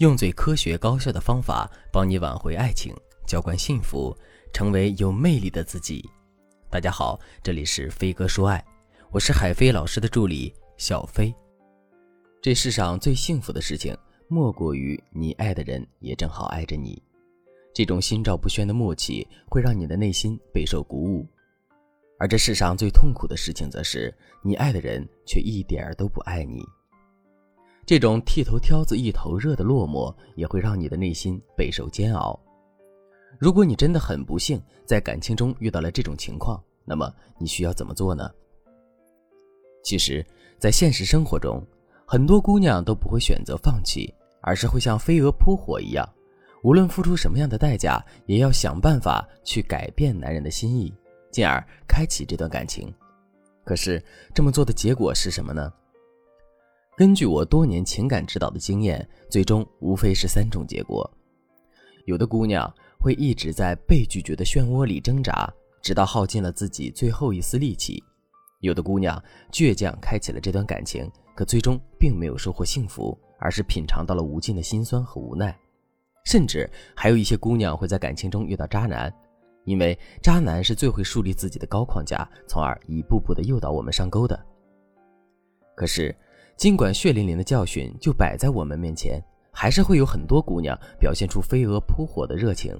用最科学高效的方法帮你挽回爱情，浇灌幸福，成为有魅力的自己。大家好，这里是飞哥说爱，我是海飞老师的助理小飞。这世上最幸福的事情，莫过于你爱的人也正好爱着你。这种心照不宣的默契，会让你的内心备受鼓舞。而这世上最痛苦的事情，则是你爱的人却一点儿都不爱你。这种剃头挑子一头热的落寞，也会让你的内心备受煎熬。如果你真的很不幸，在感情中遇到了这种情况，那么你需要怎么做呢？其实，在现实生活中，很多姑娘都不会选择放弃，而是会像飞蛾扑火一样，无论付出什么样的代价，也要想办法去改变男人的心意。进而开启这段感情，可是这么做的结果是什么呢？根据我多年情感指导的经验，最终无非是三种结果：有的姑娘会一直在被拒绝的漩涡里挣扎，直到耗尽了自己最后一丝力气；有的姑娘倔强开启了这段感情，可最终并没有收获幸福，而是品尝到了无尽的辛酸和无奈；甚至还有一些姑娘会在感情中遇到渣男。因为渣男是最会树立自己的高框架，从而一步步的诱导我们上钩的。可是，尽管血淋淋的教训就摆在我们面前，还是会有很多姑娘表现出飞蛾扑火的热情。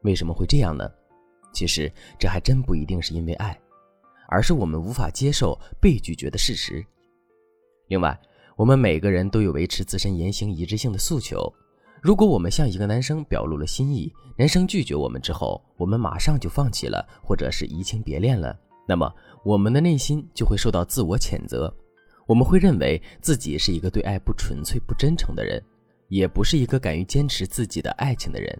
为什么会这样呢？其实，这还真不一定是因为爱，而是我们无法接受被拒绝的事实。另外，我们每个人都有维持自身言行一致性的诉求。如果我们向一个男生表露了心意，男生拒绝我们之后，我们马上就放弃了，或者是移情别恋了，那么我们的内心就会受到自我谴责，我们会认为自己是一个对爱不纯粹、不真诚的人，也不是一个敢于坚持自己的爱情的人。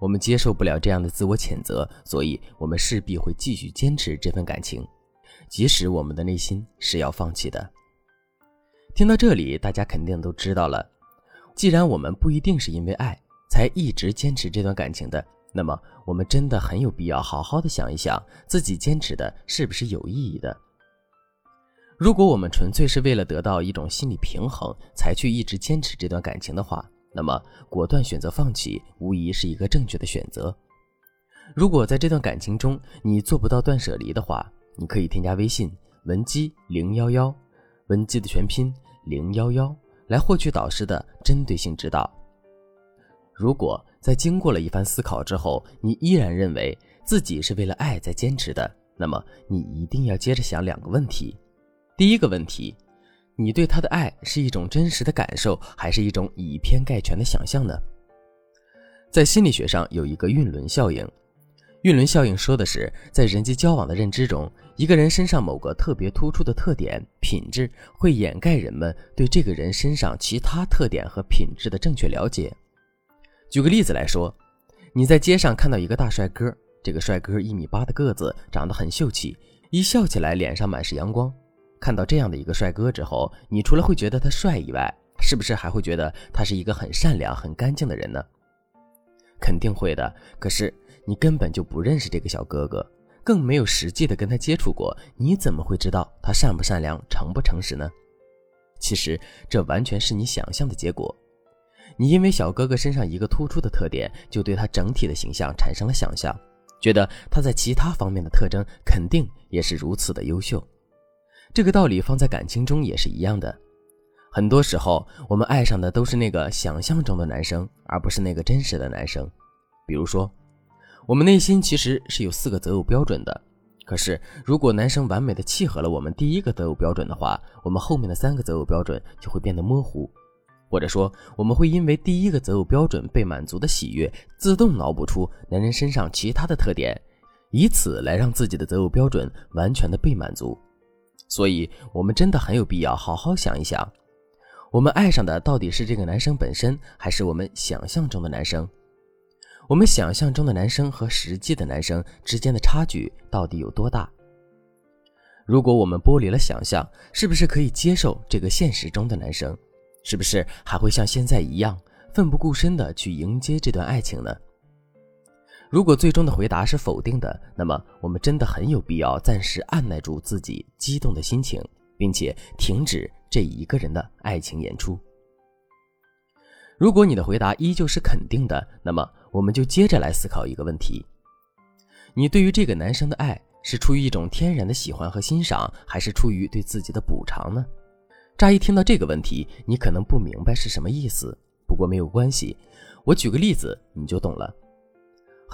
我们接受不了这样的自我谴责，所以我们势必会继续坚持这份感情，即使我们的内心是要放弃的。听到这里，大家肯定都知道了。既然我们不一定是因为爱才一直坚持这段感情的，那么我们真的很有必要好好的想一想，自己坚持的是不是有意义的。如果我们纯粹是为了得到一种心理平衡才去一直坚持这段感情的话，那么果断选择放弃无疑是一个正确的选择。如果在这段感情中你做不到断舍离的话，你可以添加微信文姬零幺幺，文姬的全拼零幺幺。来获取导师的针对性指导。如果在经过了一番思考之后，你依然认为自己是为了爱在坚持的，那么你一定要接着想两个问题。第一个问题，你对他的爱是一种真实的感受，还是一种以偏概全的想象呢？在心理学上有一个晕轮效应。晕轮效应说的是，在人际交往的认知中，一个人身上某个特别突出的特点、品质，会掩盖人们对这个人身上其他特点和品质的正确了解。举个例子来说，你在街上看到一个大帅哥，这个帅哥一米八的个子，长得很秀气，一笑起来脸上满是阳光。看到这样的一个帅哥之后，你除了会觉得他帅以外，是不是还会觉得他是一个很善良、很干净的人呢？肯定会的。可是。你根本就不认识这个小哥哥，更没有实际的跟他接触过，你怎么会知道他善不善良、诚不诚实呢？其实这完全是你想象的结果。你因为小哥哥身上一个突出的特点，就对他整体的形象产生了想象，觉得他在其他方面的特征肯定也是如此的优秀。这个道理放在感情中也是一样的。很多时候，我们爱上的都是那个想象中的男生，而不是那个真实的男生。比如说。我们内心其实是有四个择偶标准的，可是如果男生完美的契合了我们第一个择偶标准的话，我们后面的三个择偶标准就会变得模糊，或者说我们会因为第一个择偶标准被满足的喜悦，自动脑补出男人身上其他的特点，以此来让自己的择偶标准完全的被满足。所以，我们真的很有必要好好想一想，我们爱上的到底是这个男生本身，还是我们想象中的男生？我们想象中的男生和实际的男生之间的差距到底有多大？如果我们剥离了想象，是不是可以接受这个现实中的男生？是不是还会像现在一样奋不顾身的去迎接这段爱情呢？如果最终的回答是否定的，那么我们真的很有必要暂时按耐住自己激动的心情，并且停止这一个人的爱情演出。如果你的回答依旧是肯定的，那么我们就接着来思考一个问题：你对于这个男生的爱是出于一种天然的喜欢和欣赏，还是出于对自己的补偿呢？乍一听到这个问题，你可能不明白是什么意思。不过没有关系，我举个例子你就懂了。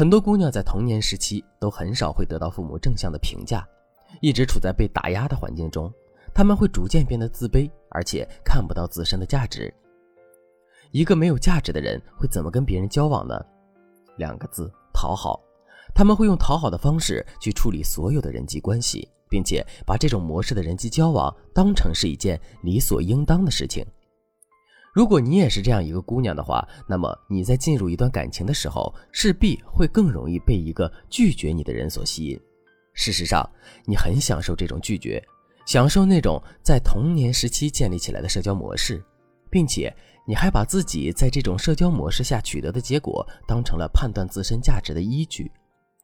很多姑娘在童年时期都很少会得到父母正向的评价，一直处在被打压的环境中，她们会逐渐变得自卑，而且看不到自身的价值。一个没有价值的人会怎么跟别人交往呢？两个字：讨好。他们会用讨好的方式去处理所有的人际关系，并且把这种模式的人际交往当成是一件理所应当的事情。如果你也是这样一个姑娘的话，那么你在进入一段感情的时候，势必会更容易被一个拒绝你的人所吸引。事实上，你很享受这种拒绝，享受那种在童年时期建立起来的社交模式，并且你还把自己在这种社交模式下取得的结果当成了判断自身价值的依据。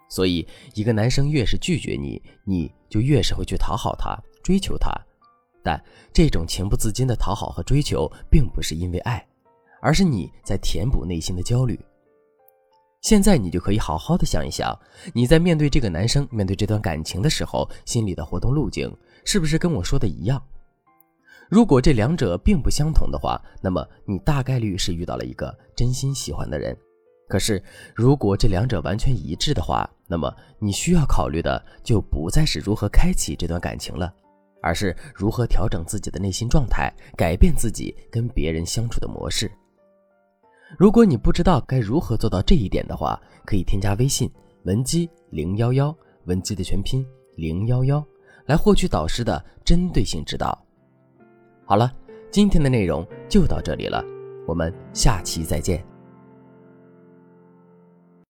所以，一个男生越是拒绝你，你就越是会去讨好他，追求他。但这种情不自禁的讨好和追求，并不是因为爱，而是你在填补内心的焦虑。现在你就可以好好的想一想，你在面对这个男生、面对这段感情的时候，心里的活动路径是不是跟我说的一样？如果这两者并不相同的话，那么你大概率是遇到了一个真心喜欢的人。可是，如果这两者完全一致的话，那么你需要考虑的就不再是如何开启这段感情了，而是如何调整自己的内心状态，改变自己跟别人相处的模式。如果你不知道该如何做到这一点的话，可以添加微信文姬零幺幺，文姬的全拼零幺幺，来获取导师的针对性指导。好了，今天的内容就到这里了，我们下期再见。